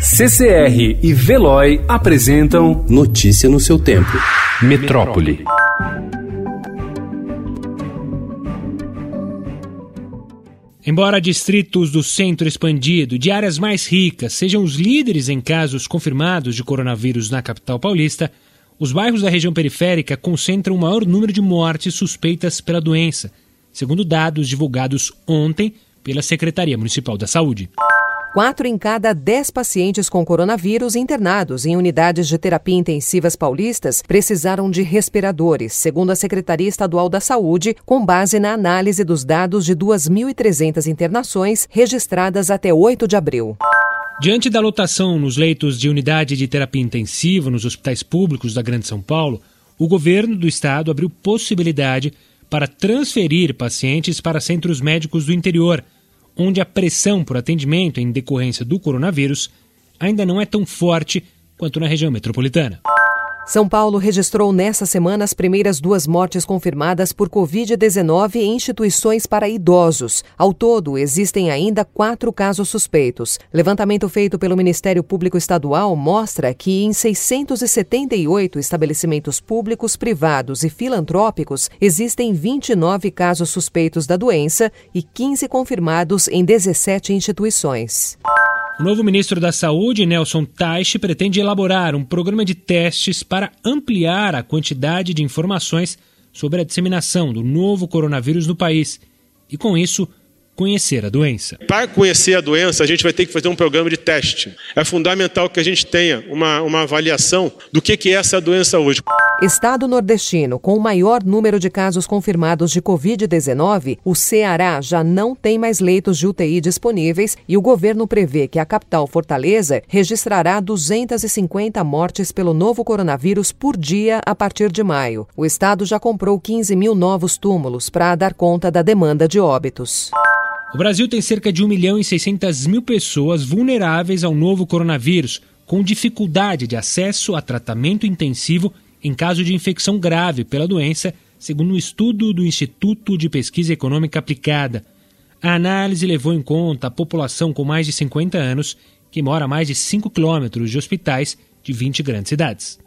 CCR e Veloy apresentam Notícia no seu tempo. Metrópole. Embora distritos do centro expandido, de áreas mais ricas, sejam os líderes em casos confirmados de coronavírus na capital paulista, os bairros da região periférica concentram o maior número de mortes suspeitas pela doença, segundo dados divulgados ontem pela Secretaria Municipal da Saúde. Quatro em cada dez pacientes com coronavírus internados em unidades de terapia intensivas paulistas precisaram de respiradores, segundo a Secretaria Estadual da Saúde, com base na análise dos dados de 2.300 internações registradas até 8 de abril. Diante da lotação nos leitos de unidade de terapia intensiva nos hospitais públicos da Grande São Paulo, o governo do estado abriu possibilidade para transferir pacientes para centros médicos do interior onde a pressão por atendimento em decorrência do coronavírus ainda não é tão forte quanto na região metropolitana. São Paulo registrou nessa semana as primeiras duas mortes confirmadas por Covid-19 em instituições para idosos. Ao todo, existem ainda quatro casos suspeitos. Levantamento feito pelo Ministério Público Estadual mostra que em 678 estabelecimentos públicos, privados e filantrópicos existem 29 casos suspeitos da doença e 15 confirmados em 17 instituições. O novo ministro da Saúde, Nelson Teich, pretende elaborar um programa de testes para ampliar a quantidade de informações sobre a disseminação do novo coronavírus no país. E, com isso, conhecer a doença. Para conhecer a doença, a gente vai ter que fazer um programa de teste. É fundamental que a gente tenha uma, uma avaliação do que, que é essa doença hoje. Estado nordestino com o maior número de casos confirmados de Covid-19, o Ceará já não tem mais leitos de UTI disponíveis e o governo prevê que a capital Fortaleza registrará 250 mortes pelo novo coronavírus por dia a partir de maio. O estado já comprou 15 mil novos túmulos para dar conta da demanda de óbitos. O Brasil tem cerca de 1 milhão e 600 mil pessoas vulneráveis ao novo coronavírus, com dificuldade de acesso a tratamento intensivo em caso de infecção grave pela doença, segundo um estudo do Instituto de Pesquisa Econômica Aplicada. A análise levou em conta a população com mais de 50 anos, que mora a mais de 5 quilômetros de hospitais de 20 grandes cidades.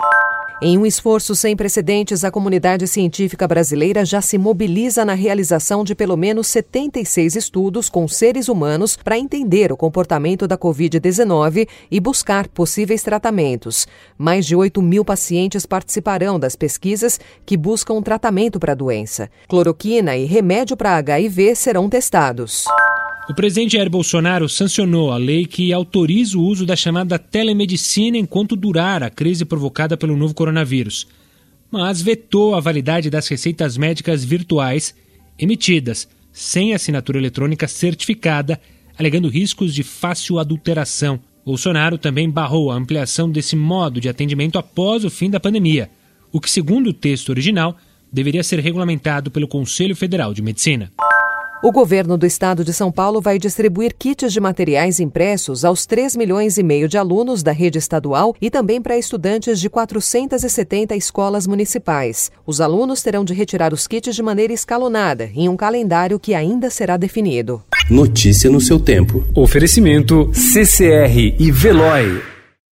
Em um esforço sem precedentes, a comunidade científica brasileira já se mobiliza na realização de pelo menos 76 estudos com seres humanos para entender o comportamento da Covid-19 e buscar possíveis tratamentos. Mais de 8 mil pacientes participarão das pesquisas que buscam um tratamento para a doença. Cloroquina e remédio para HIV serão testados. O presidente Jair Bolsonaro sancionou a lei que autoriza o uso da chamada telemedicina enquanto durar a crise provocada pelo novo coronavírus, mas vetou a validade das receitas médicas virtuais emitidas sem assinatura eletrônica certificada, alegando riscos de fácil adulteração. Bolsonaro também barrou a ampliação desse modo de atendimento após o fim da pandemia, o que, segundo o texto original, deveria ser regulamentado pelo Conselho Federal de Medicina. O governo do estado de São Paulo vai distribuir kits de materiais impressos aos 3 milhões e meio de alunos da rede estadual e também para estudantes de 470 escolas municipais. Os alunos terão de retirar os kits de maneira escalonada, em um calendário que ainda será definido. Notícia no seu tempo. Oferecimento CCR e Veloy.